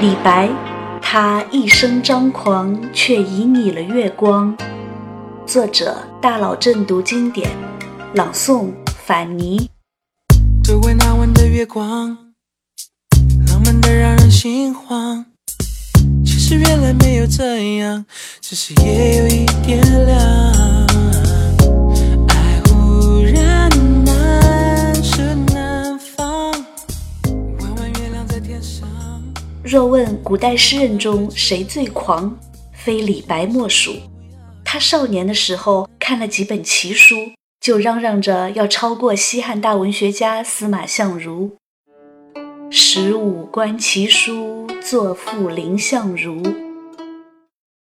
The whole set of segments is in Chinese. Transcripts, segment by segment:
李白，他一生张狂，却旖旎了月光。作者：大佬正读经典，朗诵：反尼。都怪那晚的月光，浪漫的让人心慌。其实原来没有这样，只是夜有一点凉。若问古代诗人中谁最狂，非李白莫属。他少年的时候看了几本奇书，就嚷嚷着要超过西汉大文学家司马相如。十五观奇书，作赋林相如。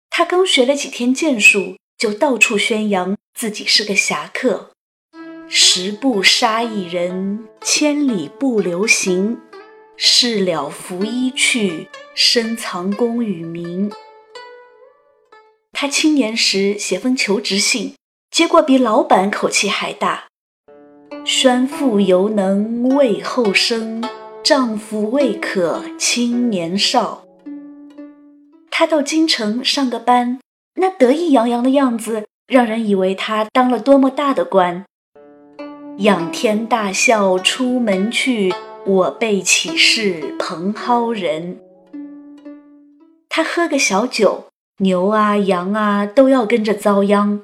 他刚学了几天剑术，就到处宣扬自己是个侠客。十步杀一人，千里不留行。事了拂衣去，深藏功与名。他青年时写封求职信，结果比老板口气还大。宣父犹能为后生，丈夫未可轻年少。他到京城上个班，那得意洋洋的样子，让人以为他当了多么大的官。仰天大笑出门去。我辈岂是蓬蒿人？他喝个小酒，牛啊羊啊都要跟着遭殃。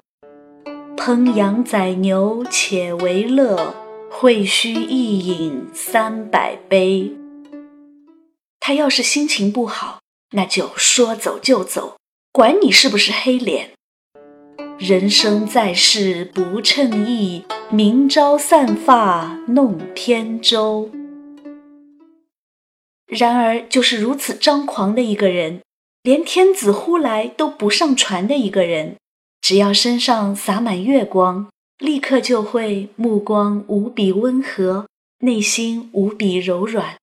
烹羊宰牛且为乐，会须一饮三百杯。他要是心情不好，那就说走就走，管你是不是黑脸。人生在世不称意，明朝散发弄扁舟。然而，就是如此张狂的一个人，连天子呼来都不上船的一个人，只要身上洒满月光，立刻就会目光无比温和，内心无比柔软。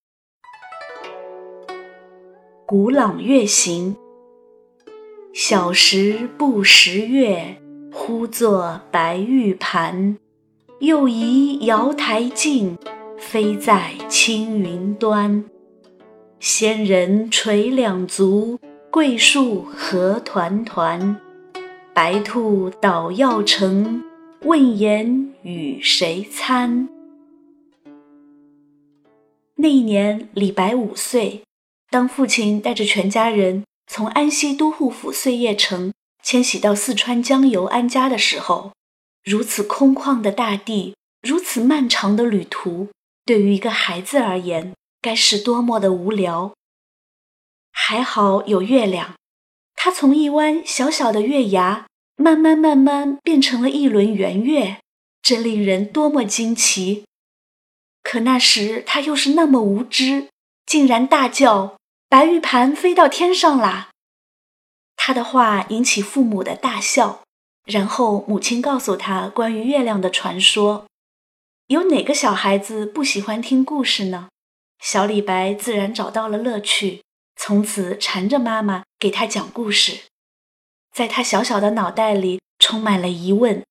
古朗月行，小时不识月，呼作白玉盘，又疑瑶台镜，飞在青云端。仙人垂两足，桂树何团团。白兔捣药成，问言与谁餐？那一年，李白五岁。当父亲带着全家人从安西都护府碎叶城迁徙到四川江油安家的时候，如此空旷的大地，如此漫长的旅途，对于一个孩子而言。该是多么的无聊！还好有月亮，它从一弯小小的月牙，慢慢慢慢变成了一轮圆月，这令人多么惊奇！可那时他又是那么无知，竟然大叫：“白玉盘飞到天上啦！”他的话引起父母的大笑，然后母亲告诉他关于月亮的传说。有哪个小孩子不喜欢听故事呢？小李白自然找到了乐趣，从此缠着妈妈给他讲故事。在他小小的脑袋里充满了疑问：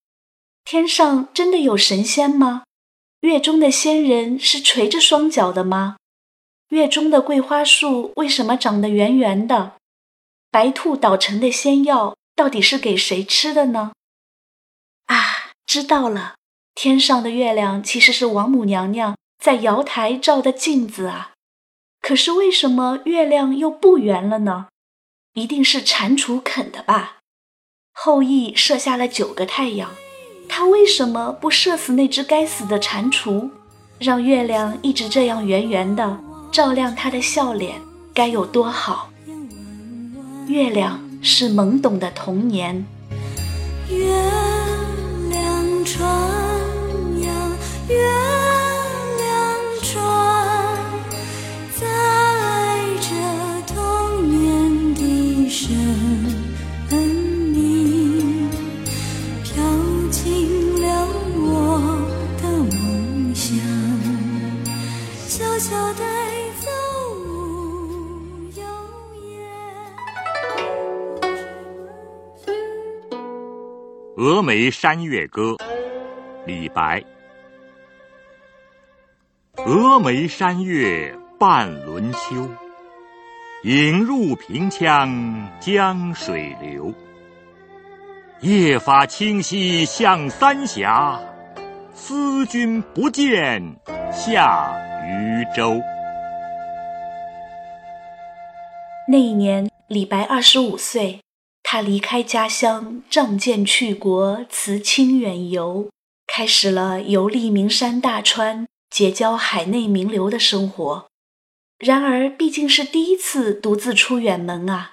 天上真的有神仙吗？月中的仙人是垂着双脚的吗？月中的桂花树为什么长得圆圆的？白兔捣成的仙药到底是给谁吃的呢？啊，知道了，天上的月亮其实是王母娘娘。在瑶台照的镜子啊，可是为什么月亮又不圆了呢？一定是蟾蜍啃的吧？后羿射下了九个太阳，他为什么不射死那只该死的蟾蜍，让月亮一直这样圆圆的照亮他的笑脸？该有多好！月亮是懵懂的童年。峨眉山月歌》李白。峨眉山月半轮秋，影入平羌江水流。夜发清溪向三峡，思君不见下渝州。那一年，李白二十五岁，他离开家乡，仗剑去国，辞亲远游，开始了游历名山大川、结交海内名流的生活。然而，毕竟是第一次独自出远门啊。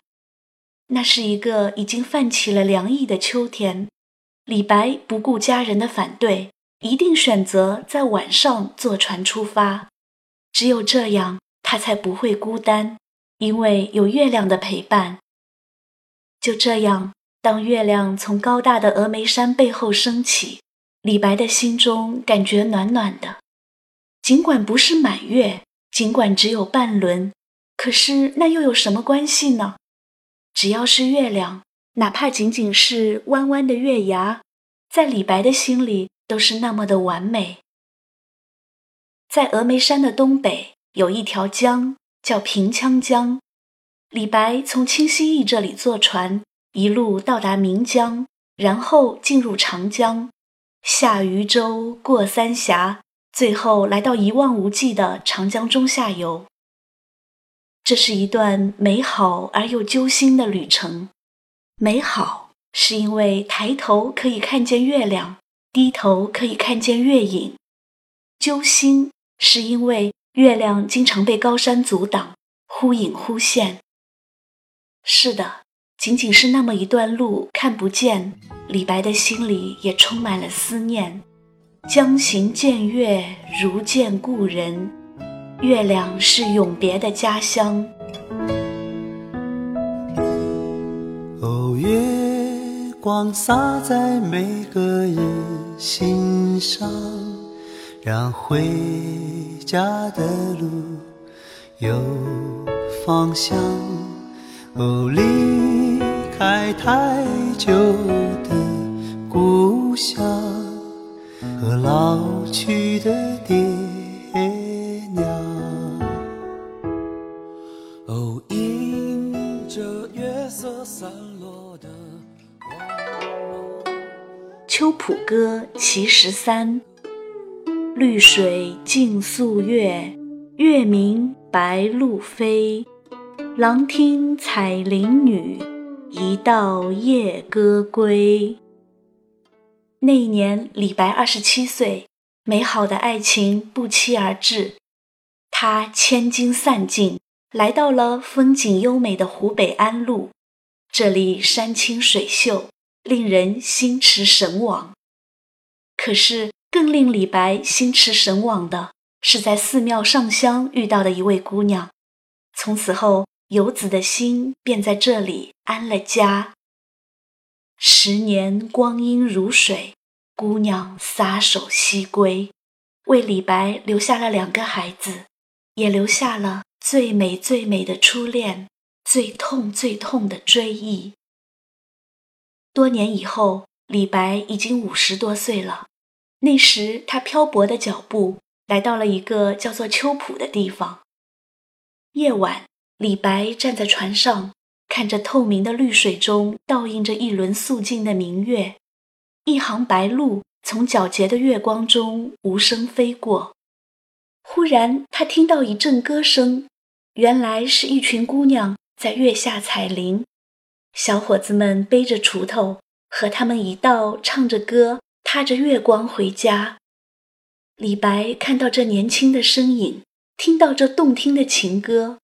那是一个已经泛起了凉意的秋天，李白不顾家人的反对，一定选择在晚上坐船出发。只有这样，他才不会孤单，因为有月亮的陪伴。就这样，当月亮从高大的峨眉山背后升起，李白的心中感觉暖暖的。尽管不是满月，尽管只有半轮，可是那又有什么关系呢？只要是月亮，哪怕仅仅是弯弯的月牙，在李白的心里都是那么的完美。在峨眉山的东北有一条江，叫平羌江。李白从清溪驿这里坐船，一路到达岷江，然后进入长江，下渝州，过三峡，最后来到一望无际的长江中下游。这是一段美好而又揪心的旅程。美好是因为抬头可以看见月亮，低头可以看见月影；揪心是因为月亮经常被高山阻挡，忽隐忽现。是的，仅仅是那么一段路看不见，李白的心里也充满了思念。将行见月，如见故人。月亮是永别的家乡。哦，月光洒在每个人心上，让回家的路有方向。哦，离开太久的故乡和老去的爹娘。哦，迎着月色散落的。《秋浦歌·其十三》：绿水镜宿月，月明白鹭飞。郎听采菱女，一道夜歌归。那一年，李白二十七岁，美好的爱情不期而至。他千金散尽，来到了风景优美的湖北安陆，这里山清水秀。令人心驰神往。可是，更令李白心驰神往的是在寺庙上香遇到的一位姑娘。从此后，游子的心便在这里安了家。十年光阴如水，姑娘撒手西归，为李白留下了两个孩子，也留下了最美最美的初恋，最痛最痛的追忆。多年以后，李白已经五十多岁了。那时，他漂泊的脚步来到了一个叫做秋浦的地方。夜晚，李白站在船上，看着透明的绿水中倒映着一轮素净的明月，一行白鹭从皎洁的月光中无声飞过。忽然，他听到一阵歌声，原来是一群姑娘在月下采菱。小伙子们背着锄头，和他们一道唱着歌，踏着月光回家。李白看到这年轻的身影，听到这动听的情歌，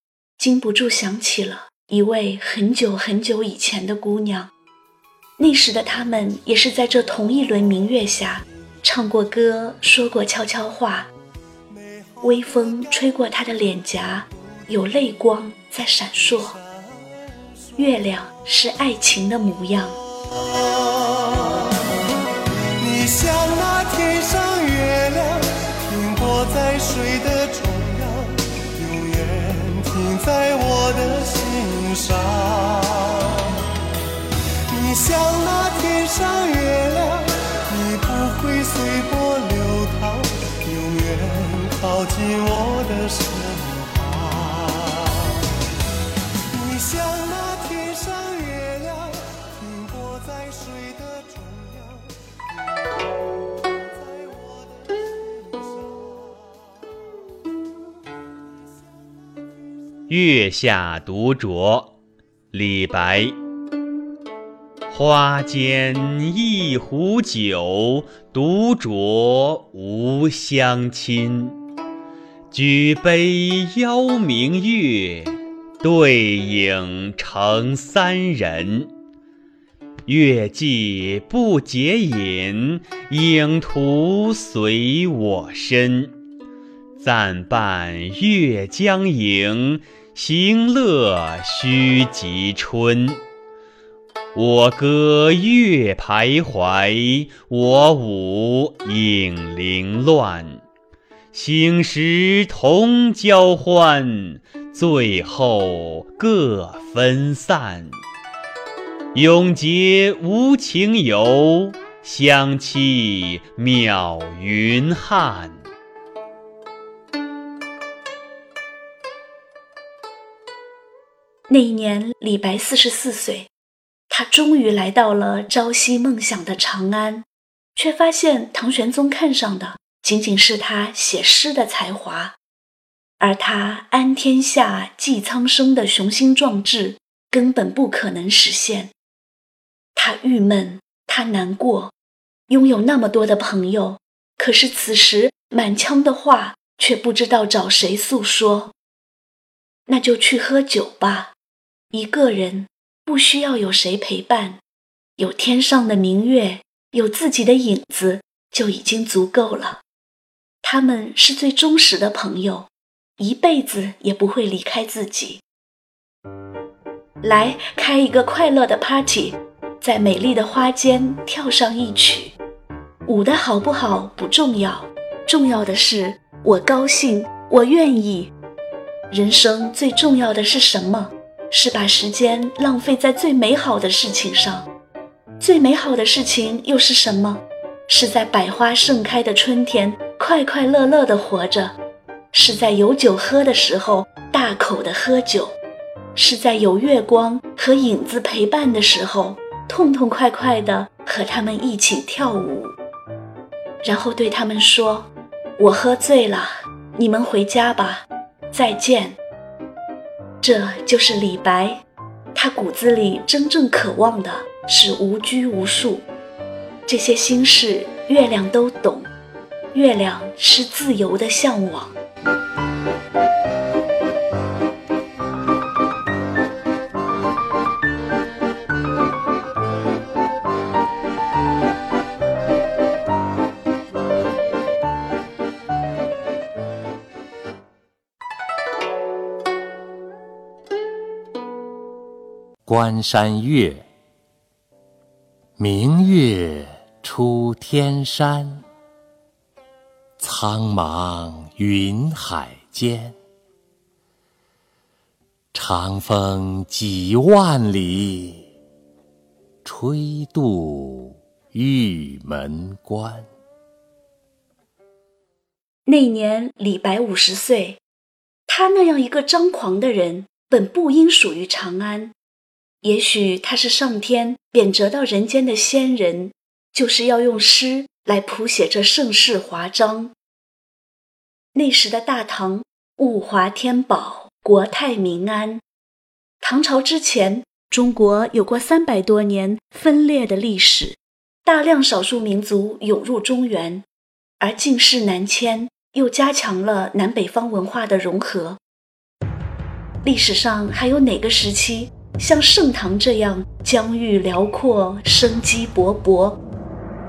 禁不住想起了一位很久很久以前的姑娘。那时的他们也是在这同一轮明月下，唱过歌，说过悄悄话。微风吹过她的脸颊，有泪光在闪烁。月亮是爱情的模样。上。你像那月下独酌，李白。花间一壶酒，独酌无相亲。举杯邀明月，对影成三人。月既不解饮，影徒随我身。暂伴月将影，行乐须及春。我歌月徘徊，我舞影零乱。醒时同交欢，醉后各分散。永结无情游，相期邈云汉。那一年，李白四十四岁，他终于来到了朝夕梦想的长安，却发现唐玄宗看上的仅仅是他写诗的才华，而他安天下、济苍生的雄心壮志根本不可能实现。他郁闷，他难过，拥有那么多的朋友，可是此时满腔的话却不知道找谁诉说。那就去喝酒吧，一个人不需要有谁陪伴，有天上的明月，有自己的影子就已经足够了。他们是最忠实的朋友，一辈子也不会离开自己。来开一个快乐的 party。在美丽的花间跳上一曲，舞的好不好不重要，重要的是我高兴，我愿意。人生最重要的是什么？是把时间浪费在最美好的事情上。最美好的事情又是什么？是在百花盛开的春天，快快乐乐的活着；是在有酒喝的时候，大口的喝酒；是在有月光和影子陪伴的时候。痛痛快快地和他们一起跳舞，然后对他们说：“我喝醉了，你们回家吧，再见。”这就是李白，他骨子里真正渴望的是无拘无束。这些心事，月亮都懂，月亮是自由的向往。关山月，明月出天山，苍茫云海间，长风几万里，吹度玉门关。那年李白五十岁，他那样一个张狂的人，本不应属于长安。也许他是上天贬谪到人间的仙人，就是要用诗来谱写这盛世华章。那时的大唐物华天宝，国泰民安。唐朝之前，中国有过三百多年分裂的历史，大量少数民族涌入中原，而晋室南迁又加强了南北方文化的融合。历史上还有哪个时期？像盛唐这样疆域辽阔、生机勃勃，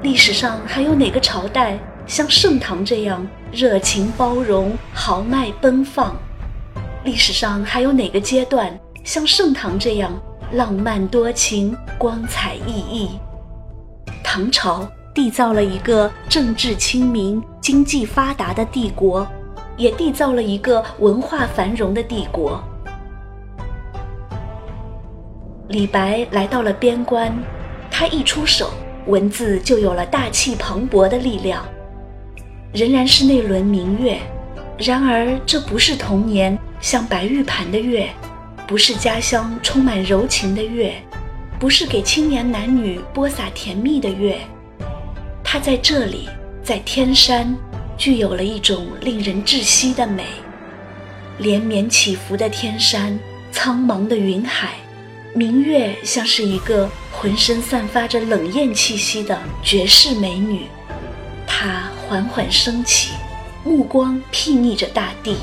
历史上还有哪个朝代像盛唐这样热情包容、豪迈奔放？历史上还有哪个阶段像盛唐这样浪漫多情、光彩熠熠？唐朝缔造了一个政治清明、经济发达的帝国，也缔造了一个文化繁荣的帝国。李白来到了边关，他一出手，文字就有了大气磅礴的力量。仍然是那轮明月，然而这不是童年像白玉盘的月，不是家乡充满柔情的月，不是给青年男女播撒甜蜜的月。它在这里，在天山，具有了一种令人窒息的美。连绵起伏的天山，苍茫的云海，明月像是一个浑身散发着冷艳气息的绝世美女。她缓缓升起，目光睥睨着大地。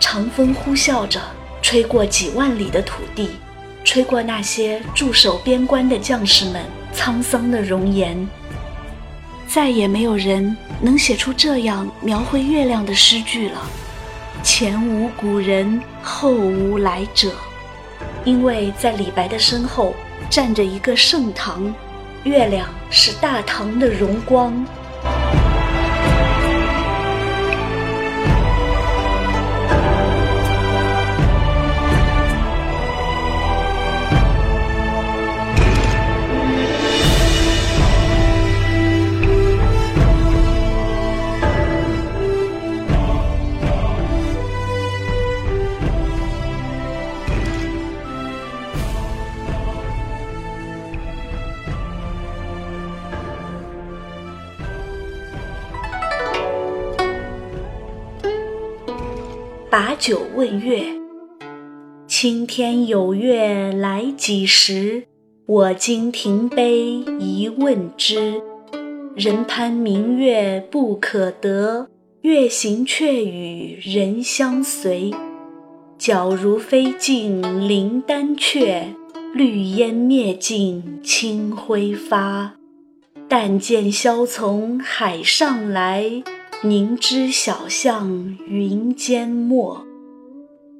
长风呼啸着，吹过几万里的土地，吹过那些驻守边关的将士们沧桑的容颜。再也没有人能写出这样描绘月亮的诗句了。前无古人，后无来者。因为在李白的身后站着一个盛唐，月亮是大唐的荣光。把酒问月，青天有月来几时？我今停杯一问之。人攀明月不可得，月行却与人相随。皎如飞尽灵丹阙，绿烟灭尽清辉发。但见萧从海上来。凝脂小巷云间没，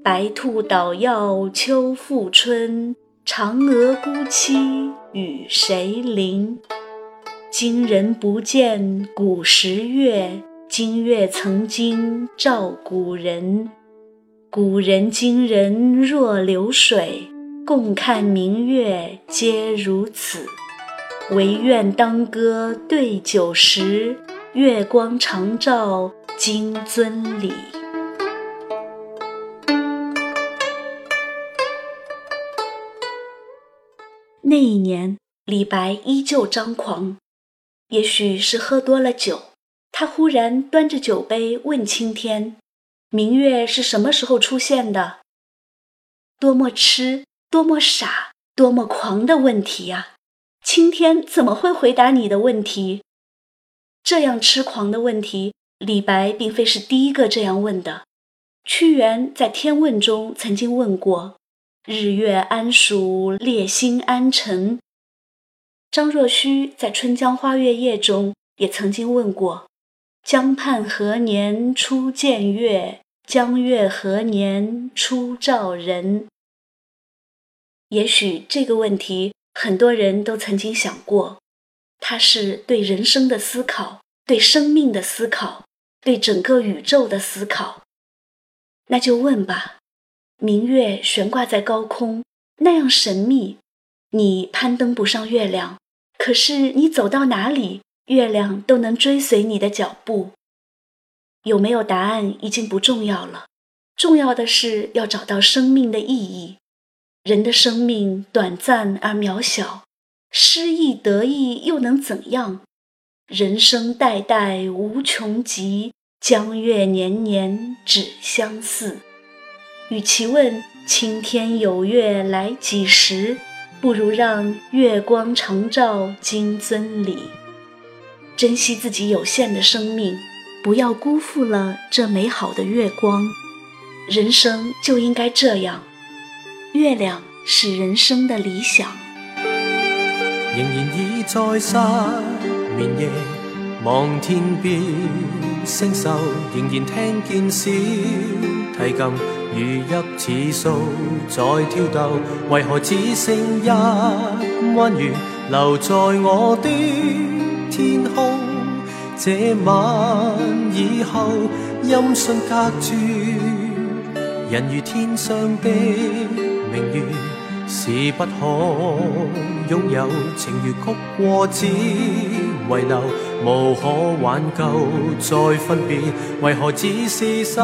白兔捣药秋复春，嫦娥孤栖与谁邻？今人不见古时月，今月曾经照古人。古人今人若流水，共看明月皆如此。唯愿当歌对酒时。月光长照金樽里。那一年，李白依旧张狂，也许是喝多了酒，他忽然端着酒杯问青天：“明月是什么时候出现的？”多么痴，多么傻，多么狂的问题呀！青天怎么会回答你的问题？这样痴狂的问题，李白并非是第一个这样问的。屈原在《天问》中曾经问过：“日月安属列星安辰。”张若虚在《春江花月夜》中也曾经问过：“江畔何年初见月？江月何年初照人？”也许这个问题很多人都曾经想过。它是对人生的思考，对生命的思考，对整个宇宙的思考。那就问吧，明月悬挂在高空，那样神秘，你攀登不上月亮，可是你走到哪里，月亮都能追随你的脚步。有没有答案已经不重要了，重要的是要找到生命的意义。人的生命短暂而渺小。失意得意又能怎样？人生代代无穷极，江月年年只相似。与其问青天有月来几时，不如让月光长照金樽里。珍惜自己有限的生命，不要辜负了这美好的月光。人生就应该这样，月亮是人生的理想。仍然已在失眠夜，望天边星宿，仍然听见小提琴如泣似诉在挑逗。为何只剩一弯月留在我的天空？这晚以后，音讯隔绝，人如天上的明月。是不可拥有，情如曲过只遗留，无可挽救再分别，为何只是失？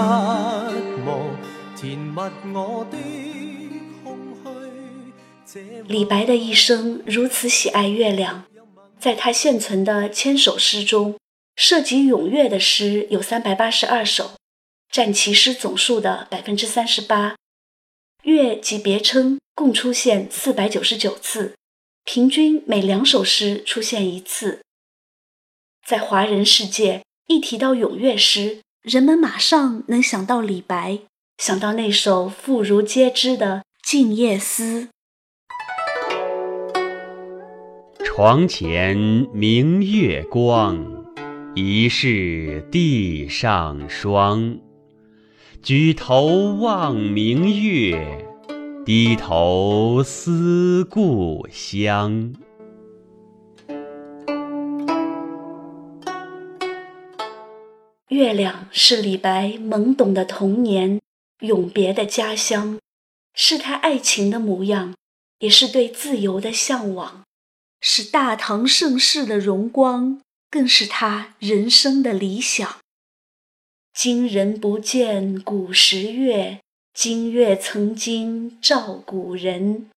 李白的一生如此喜爱月亮，在他现存的千首诗中，涉及咏月的诗有三百八十二首，占其诗总数的百分之三十八。月及别称共出现四百九十九次，平均每两首诗出现一次。在华人世界，一提到咏月诗，人们马上能想到李白，想到那首妇孺皆知的《静夜思》。床前明月光，疑是地上霜。举头望明月，低头思故乡。月亮是李白懵懂的童年，永别的家乡，是他爱情的模样，也是对自由的向往。是大唐盛世的荣光，更是他人生的理想。今人不见古时月，今月曾经照古人。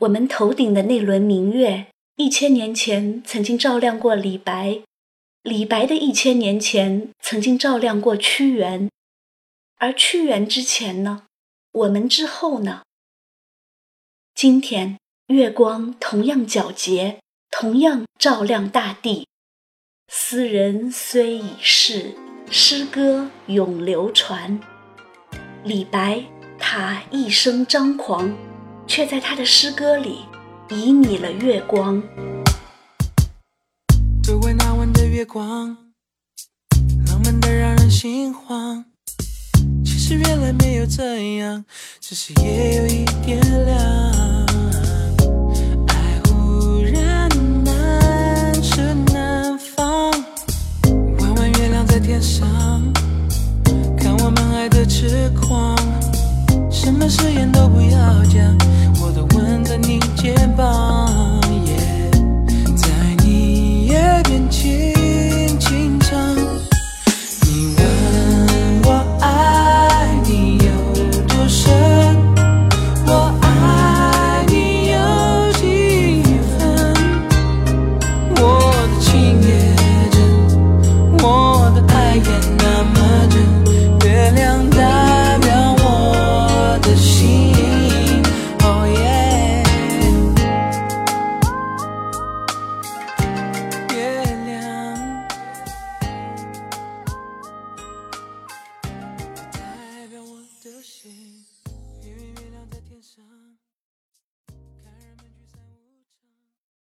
我们头顶的那轮明月，一千年前曾经照亮过李白；李白的一千年前曾经照亮过屈原。而屈原之前呢？我们之后呢？今天。月光同样皎洁，同样照亮大地。斯人虽已逝，诗歌永流传。李白，他一生张狂，却在他的诗歌里旖旎了月光。周围那晚的月光，浪漫的让人心慌。是原来没有这样，只是夜有一点凉。爱忽然难持难放，弯弯月亮在天上，看我们爱的痴狂，什么誓言都不要讲，我都吻在你肩膀，